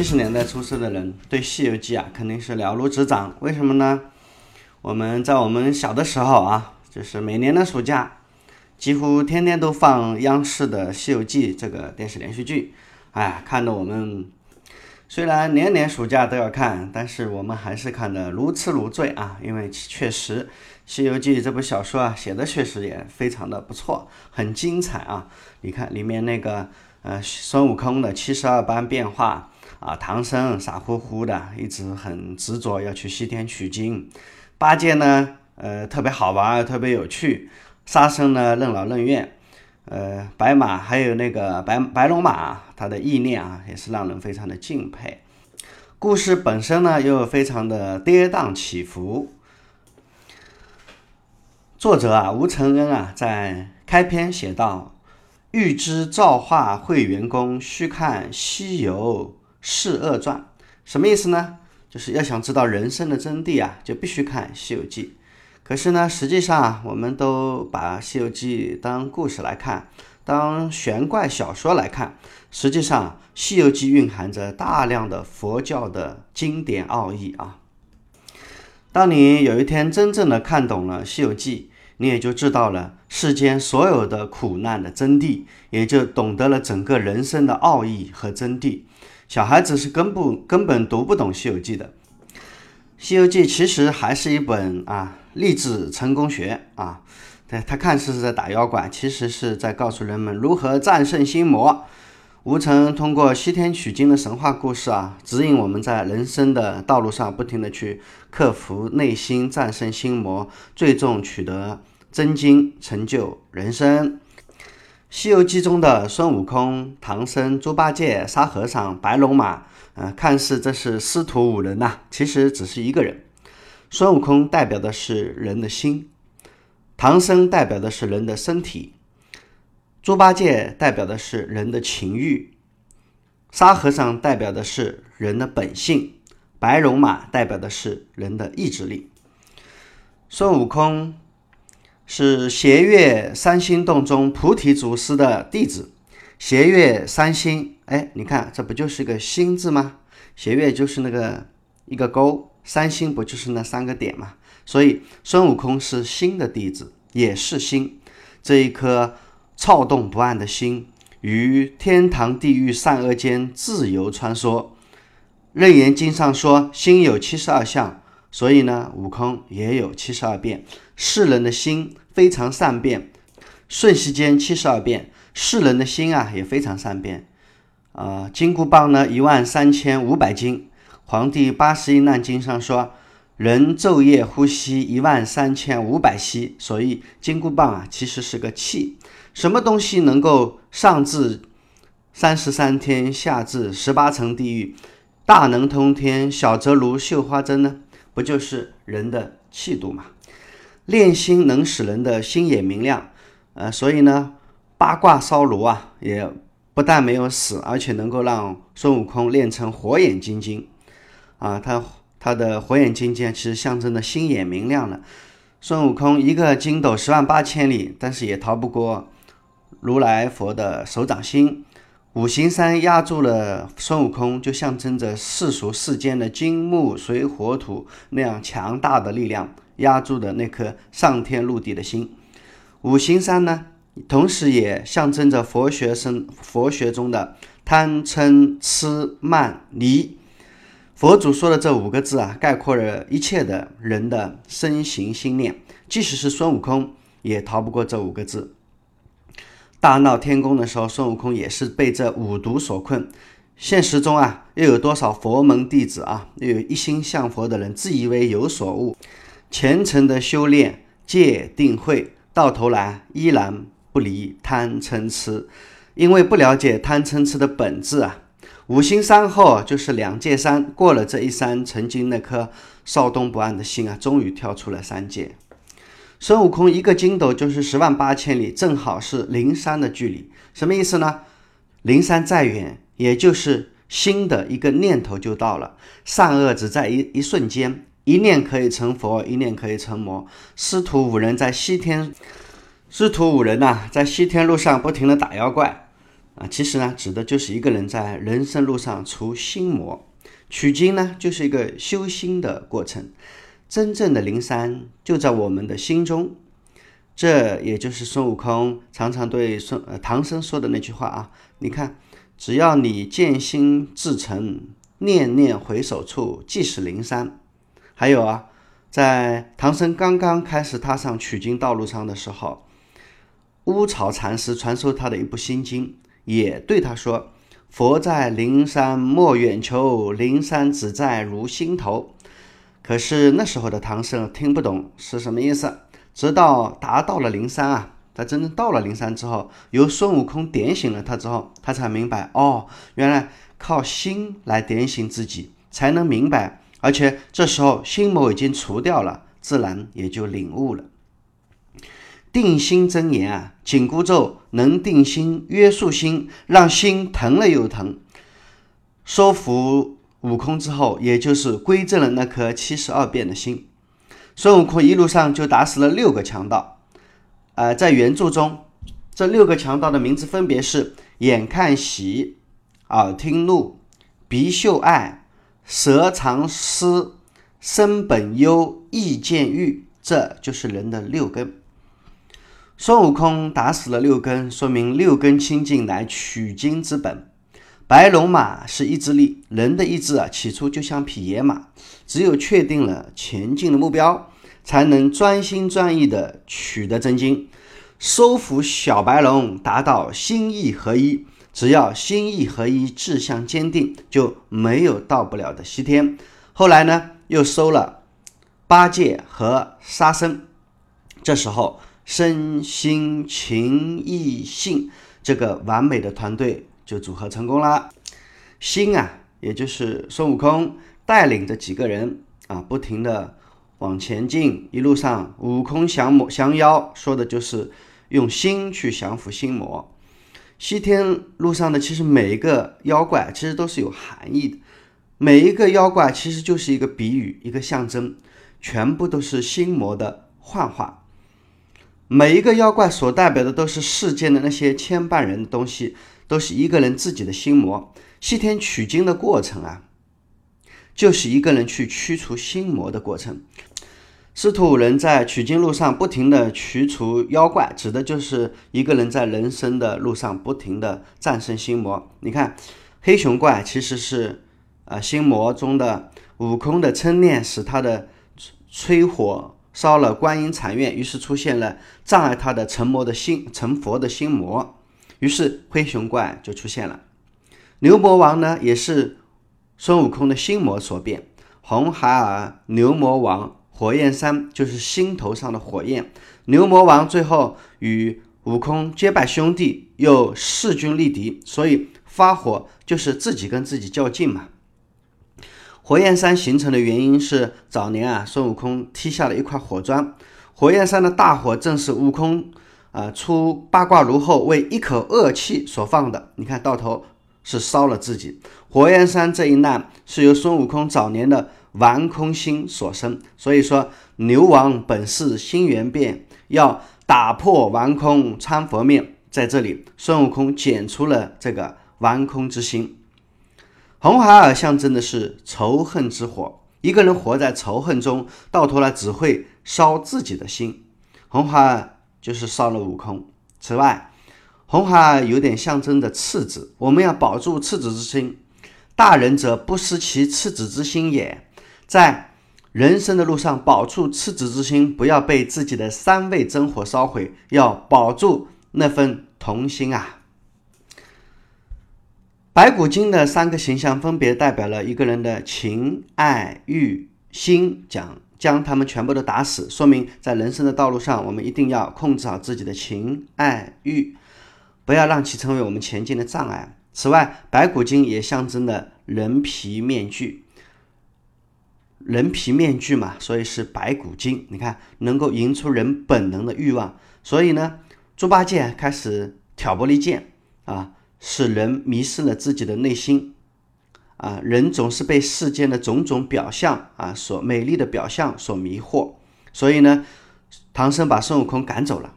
七十年代出生的人对《西游记》啊肯定是了如指掌。为什么呢？我们在我们小的时候啊，就是每年的暑假，几乎天天都放央视的《西游记》这个电视连续剧。哎，看得我们虽然年年暑假都要看，但是我们还是看得如痴如醉啊！因为确实《西游记》这部小说啊写的确实也非常的不错，很精彩啊！你看里面那个。呃，孙悟空的七十二般变化啊，唐僧傻乎乎的，一直很执着要去西天取经。八戒呢，呃，特别好玩，特别有趣。沙僧呢，任劳任怨。呃，白马还有那个白白龙马，他的意念啊，也是让人非常的敬佩。故事本身呢，又非常的跌宕起伏。作者啊，吴承恩啊，在开篇写道。欲知造化会元功，须看《西游释厄传》。什么意思呢？就是要想知道人生的真谛啊，就必须看《西游记》。可是呢，实际上啊，我们都把《西游记》当故事来看，当玄怪小说来看。实际上，《西游记》蕴含着大量的佛教的经典奥义啊。当你有一天真正的看懂了《西游记》，你也就知道了世间所有的苦难的真谛，也就懂得了整个人生的奥义和真谛。小孩子是根本根本读不懂《西游记》的，《西游记》其实还是一本啊励志成功学啊。对，他看似是在打妖怪，其实是在告诉人们如何战胜心魔。吴承通过西天取经的神话故事啊，指引我们在人生的道路上不停的去克服内心，战胜心魔，最终取得。真经成就人生，《西游记》中的孙悟空、唐僧、猪八戒、沙和尚、白龙马，呃，看似这是师徒五人呐，其实只是一个人。孙悟空代表的是人的心，唐僧代表的是人的身体，猪八戒代表的是人的情欲，沙和尚代表的是人的本性，白龙马代表的是人的意志力。孙悟空。是斜月三星洞中菩提祖师的弟子。斜月三星，哎，你看这不就是个星字吗？斜月就是那个一个勾，三星不就是那三个点吗？所以孙悟空是星的弟子，也是星。这一颗躁动不安的心，于天堂地狱善恶间自由穿梭。楞严经上说，心有七十二相，所以呢，悟空也有七十二变。世人的心。非常善变，瞬息间七十二变。世人的心啊也非常善变。啊，金箍棒呢一万三千五百斤。黄帝八十一难经上说，人昼夜呼吸一万三千五百息。所以金箍棒啊其实是个气。什么东西能够上至三十三天，下至十八层地狱，大能通天，小则如绣花针呢？不就是人的气度吗？练心能使人的心也明亮，呃，所以呢，八卦烧炉啊，也不但没有死，而且能够让孙悟空练成火眼金睛，啊，他他的火眼金睛其实象征的心也明亮了。孙悟空一个筋斗十万八千里，但是也逃不过如来佛的手掌心。五行山压住了孙悟空，就象征着世俗世间的金木水火土那样强大的力量。压住的那颗上天入地的心，五行山呢，同时也象征着佛学生佛学中的贪嗔痴慢疑。佛祖说的这五个字啊，概括了一切的人的身形心念。即使是孙悟空，也逃不过这五个字。大闹天宫的时候，孙悟空也是被这五毒所困。现实中啊，又有多少佛门弟子啊，又有一心向佛的人，自以为有所悟。虔诚的修炼戒定慧，到头来依然不离贪嗔痴，因为不了解贪嗔痴的本质啊。五行山后就是两界山，过了这一山，曾经那颗躁动不安的心啊，终于跳出了三界。孙悟空一个筋斗就是十万八千里，正好是灵山的距离。什么意思呢？灵山再远，也就是心的一个念头就到了，善恶只在一一瞬间。一念可以成佛，一念可以成魔。师徒五人在西天，师徒五人呐，在西天路上不停的打妖怪。啊，其实呢，指的就是一个人在人生路上除心魔。取经呢，就是一个修心的过程。真正的灵山就在我们的心中。这也就是孙悟空常常对孙呃唐僧说的那句话啊。你看，只要你见心至诚，念念回首处，即是灵山。还有啊，在唐僧刚刚开始踏上取经道路上的时候，乌巢禅师传授他的一部心经，也对他说：“佛在灵山莫远求，灵山只在如心头。”可是那时候的唐僧听不懂是什么意思，直到达到了灵山啊，他真正到了灵山之后，由孙悟空点醒了他之后，他才明白哦，原来靠心来点醒自己才能明白。而且这时候心魔已经除掉了，自然也就领悟了。定心真言啊，紧箍咒能定心、约束心，让心疼了又疼。收服悟空之后，也就是归正了那颗七十二变的心。孙悟空一路上就打死了六个强盗。呃，在原著中，这六个强盗的名字分别是：眼看喜、耳听怒、鼻嗅爱。舌尝思，身本优，意见欲，这就是人的六根。孙悟空打死了六根，说明六根清净乃取经之本。白龙马是意志力，人的意志啊，起初就像匹野马，只有确定了前进的目标，才能专心专意的取得真经。收服小白龙，达到心意合一。只要心意合一，志向坚定，就没有到不了的西天。后来呢，又收了八戒和沙僧，这时候身心情意性这个完美的团队就组合成功了。心啊，也就是孙悟空带领着几个人啊，不停的往前进。一路上，悟空降魔降妖，说的就是用心去降服心魔。西天路上的其实每一个妖怪其实都是有含义的，每一个妖怪其实就是一个比喻，一个象征，全部都是心魔的幻化。每一个妖怪所代表的都是世间的那些牵绊人的东西，都是一个人自己的心魔。西天取经的过程啊，就是一个人去驱除心魔的过程。师徒五人在取经路上不停地驱除妖怪，指的就是一个人在人生的路上不停地战胜心魔。你看，黑熊怪其实是啊心魔中的悟空的嗔念，使他的吹火烧了观音禅院，于是出现了障碍他的成魔的心成佛的心魔，于是灰熊怪就出现了。牛魔王呢，也是孙悟空的心魔所变，红孩儿牛魔王。火焰山就是心头上的火焰。牛魔王最后与悟空结拜兄弟，又势均力敌，所以发火就是自己跟自己较劲嘛。火焰山形成的原因是早年啊，孙悟空踢下了一块火砖，火焰山的大火正是悟空啊出八卦炉后为一口恶气所放的。你看到头是烧了自己。火焰山这一难是由孙悟空早年的。玩空心所生，所以说牛王本是心猿变，要打破玩空参佛面。在这里，孙悟空剪除了这个玩空之心。红孩儿象征的是仇恨之火，一个人活在仇恨中，到头来只会烧自己的心。红孩儿就是烧了悟空。此外，红孩儿有点象征着赤子，我们要保住赤子之心。大人者不失其赤子之心也。在人生的路上，保住赤子之心，不要被自己的三味真火烧毁，要保住那份童心啊！白骨精的三个形象分别代表了一个人的情、爱、欲、心，讲将他们全部都打死，说明在人生的道路上，我们一定要控制好自己的情、爱、欲，不要让其成为我们前进的障碍。此外，白骨精也象征了人皮面具。人皮面具嘛，所以是白骨精。你看，能够引出人本能的欲望。所以呢，猪八戒开始挑拨离间啊，使人迷失了自己的内心啊。人总是被世间的种种表象啊，所美丽的表象所迷惑。所以呢，唐僧把孙悟空赶走了。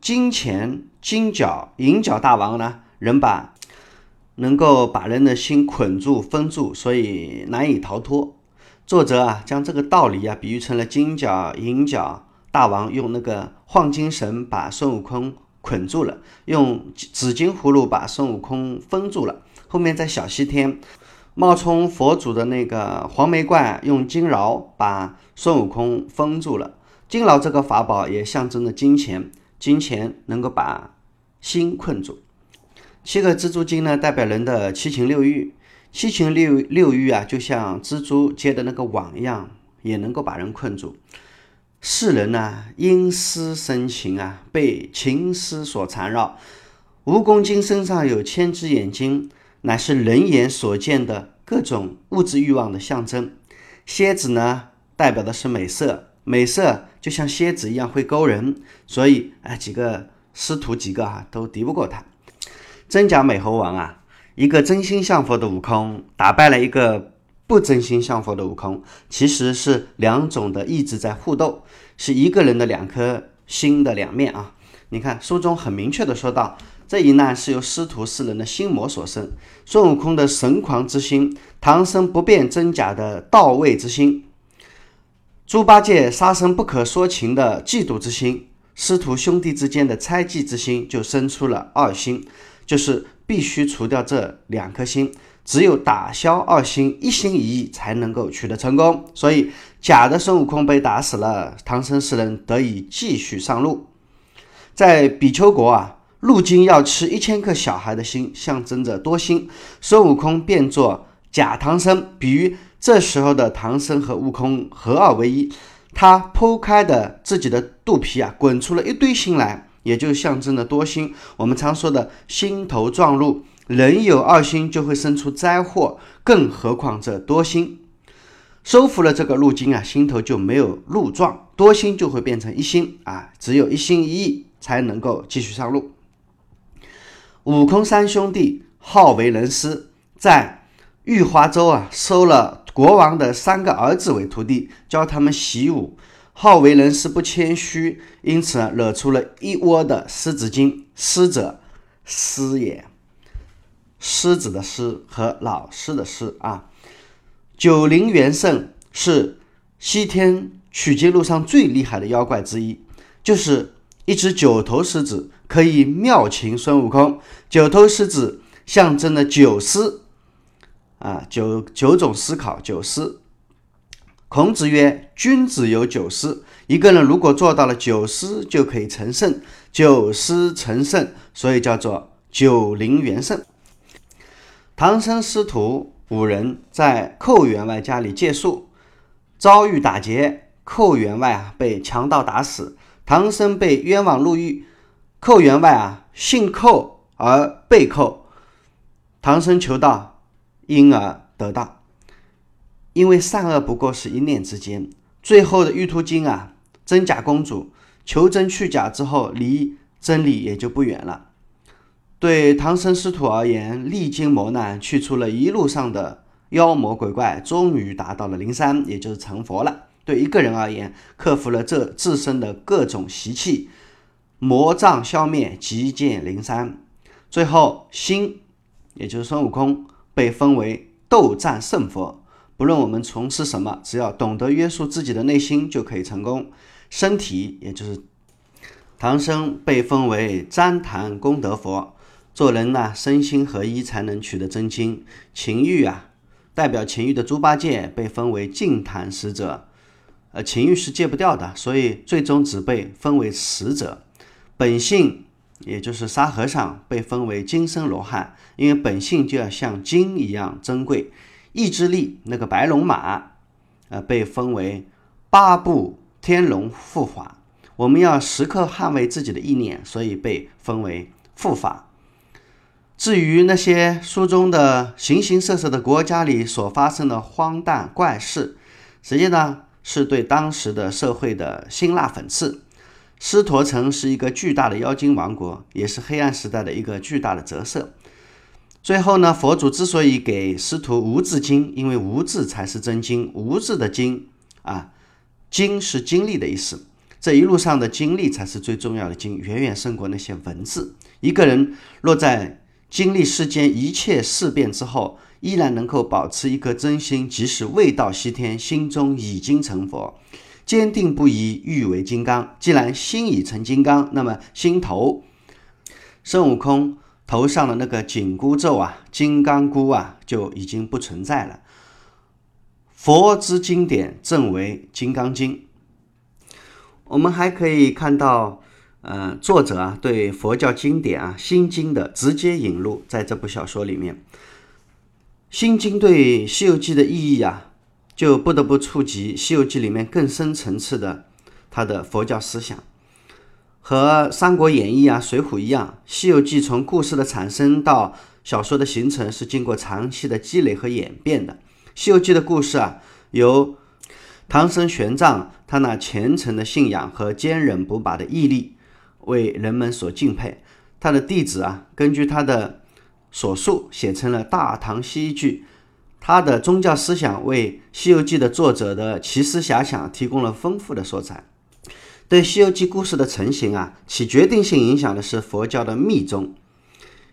金钱金角、银角大王呢，人把能够把人的心捆住、封住，所以难以逃脱。作者啊，将这个道理啊比喻成了金角、银角大王用那个晃金绳把孙悟空捆住了，用紫金葫芦把孙悟空封住了。后面在小西天，冒充佛祖的那个黄眉怪用金饶把孙悟空封住了。金饶这个法宝也象征着金钱，金钱能够把心困住。七个蜘蛛精呢，代表人的七情六欲。七情六六欲啊，就像蜘蛛结的那个网一样，也能够把人困住。世人呢，因思生情啊，被情思所缠绕。蜈蚣精身上有千只眼睛，乃是人眼所见的各种物质欲望的象征。蝎子呢，代表的是美色，美色就像蝎子一样会勾人，所以啊，几个师徒几个啊，都敌不过他。真假美猴王啊。一个真心向佛的悟空打败了一个不真心向佛的悟空，其实是两种的意志在互斗，是一个人的两颗心的两面啊！你看书中很明确的说到，这一难是由师徒四人的心魔所生，孙悟空的神狂之心，唐僧不辨真假的到位之心，猪八戒杀生不可说情的嫉妒之心，师徒兄弟之间的猜忌之心，就生出了二心，就是。必须除掉这两颗心，只有打消二心，一心一意才能够取得成功。所以，假的孙悟空被打死了，唐僧四人得以继续上路。在比丘国啊，鹿精要吃一千颗小孩的心，象征着多心。孙悟空变作假唐僧，比喻这时候的唐僧和悟空合二为一。他剖开的自己的肚皮啊，滚出了一堆心来。也就象征着多心。我们常说的心头撞路，人有二心就会生出灾祸，更何况这多心。收服了这个路精啊，心头就没有路撞，多心就会变成一心啊，只有一心一意才能够继续上路。悟空三兄弟好为人师，在玉华州啊收了国王的三个儿子为徒弟，教他们习武。好为人师不谦虚，因此惹出了一窝的狮子精。师者，师也，狮子的狮和老师的师啊。九灵元圣是西天取经路上最厉害的妖怪之一，就是一只九头狮子，可以妙擒孙悟空。九头狮子象征的九思啊，九九种思考，九思。孔子曰：“君子有九思。一个人如果做到了九思，就可以成圣。九思成圣，所以叫做九灵元圣。”唐僧师徒五人在寇员外家里借宿，遭遇打劫，寇员外啊被强盗打死，唐僧被冤枉入狱。寇员外啊姓寇而被寇，唐僧求道，因而得道。因为善恶不过是一念之间，最后的玉兔精啊，真假公主求真去假之后，离真理也就不远了。对唐僧师徒而言，历经磨难，去除了一路上的妖魔鬼怪，终于达到了灵山，也就是成佛了。对一个人而言，克服了这自身的各种习气，魔障消灭，即见灵山。最后，心，也就是孙悟空，被封为斗战胜佛。不论我们从事什么，只要懂得约束自己的内心，就可以成功。身体，也就是唐僧被封为旃檀功德佛。做人呢，身心合一才能取得真经。情欲啊，代表情欲的猪八戒被封为净坛使者。呃，情欲是戒不掉的，所以最终只被分为使者。本性，也就是沙和尚被分为金身罗汉，因为本性就要像金一样珍贵。意志力那个白龙马，呃，被分为八部天龙护法。我们要时刻捍卫自己的意念，所以被分为护法。至于那些书中的形形色色的国家里所发生的荒诞怪事，实际上是对当时的社会的辛辣讽刺。狮驼城是一个巨大的妖精王国，也是黑暗时代的一个巨大的折射。最后呢，佛祖之所以给师徒无字经，因为无字才是真经，无字的经啊，经是经历的意思。这一路上的经历才是最重要的经，远远胜过那些文字。一个人若在经历世间一切事变之后，依然能够保持一颗真心，即使未到西天，心中已经成佛，坚定不移，欲为金刚。既然心已成金刚，那么心头孙悟空头上的那个紧箍咒啊、金刚箍啊，就已经不存在了。佛之经典正为《金刚经》，我们还可以看到，呃，作者啊对佛教经典啊《心经》的直接引入，在这部小说里面，《心经》对《西游记》的意义啊，就不得不触及《西游记》里面更深层次的它的佛教思想。和《三国演义》啊、《水浒》一样，《西游记》从故事的产生到小说的形成，是经过长期的积累和演变的。《西游记》的故事啊，由唐僧玄奘他那虔诚的信仰和坚韧不拔的毅力为人们所敬佩。他的弟子啊，根据他的所述写成了《大唐西域记》。他的宗教思想为《西游记》的作者的奇思遐想提供了丰富的色彩。对《西游记》故事的成型啊，起决定性影响的是佛教的密宗。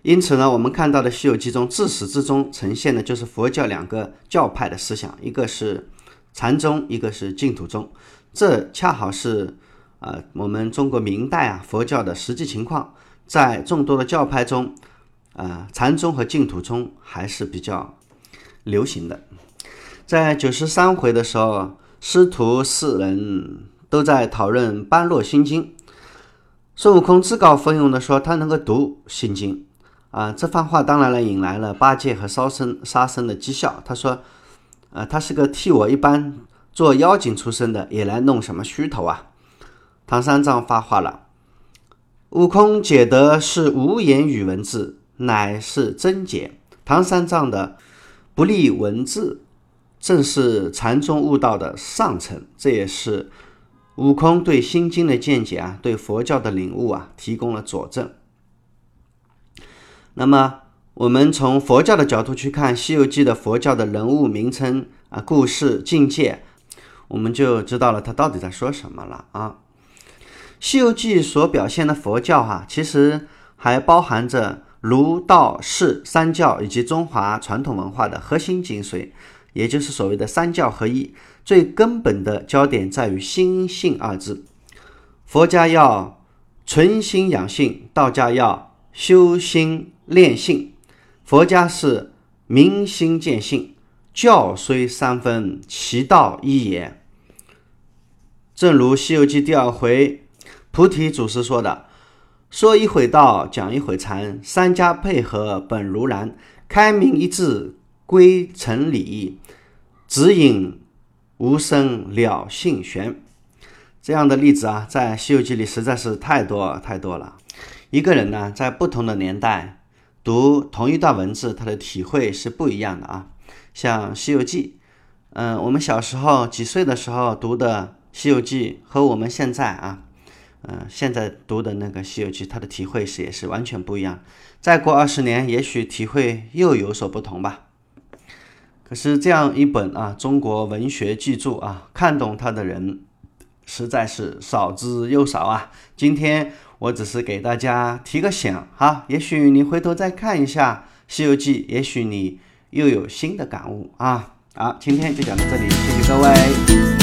因此呢，我们看到的《西游记》中自始至终呈现的就是佛教两个教派的思想，一个是禅宗，一个是净土宗。这恰好是呃我们中国明代啊佛教的实际情况。在众多的教派中，呃禅宗和净土宗还是比较流行的。在九十三回的时候，师徒四人都在讨论《般若心经》，孙悟空自告奋勇地说他能够读《心经》。啊，这番话当然了，引来了八戒和沙僧沙僧的讥笑。他说：“呃，他是个替我一般做妖精出身的，也来弄什么虚头啊？”唐三藏发话了：“悟空解得是无言语文字，乃是真解。唐三藏的不立文字，正是禅宗悟道的上层。这也是悟空对心经的见解啊，对佛教的领悟啊，提供了佐证。”那么，我们从佛教的角度去看《西游记》的佛教的人物名称啊、故事、境界，我们就知道了他到底在说什么了啊。《西游记》所表现的佛教哈，其实还包含着儒、道、释三教以及中华传统文化的核心精髓，也就是所谓的三教合一。最根本的焦点在于心性二字。佛家要存心养性，道家要修心。炼性，佛家是明心见性，教虽三分，其道一也。正如《西游记》第二回，菩提祖师说的：“说一会道，讲一会禅，三家配合本如然，开明一致归成理，指引无声了性玄。”这样的例子啊，在《西游记》里实在是太多太多了。一个人呢，在不同的年代。读同一段文字，他的体会是不一样的啊。像《西游记》，嗯，我们小时候几岁的时候读的《西游记》，和我们现在啊，嗯，现在读的那个《西游记》，它的体会是也是完全不一样。再过二十年，也许体会又有所不同吧。可是这样一本啊中国文学巨著啊，看懂它的人实在是少之又少啊。今天。我只是给大家提个醒哈，也许你回头再看一下《西游记》，也许你又有新的感悟啊！好，今天就讲到这里，谢谢各位。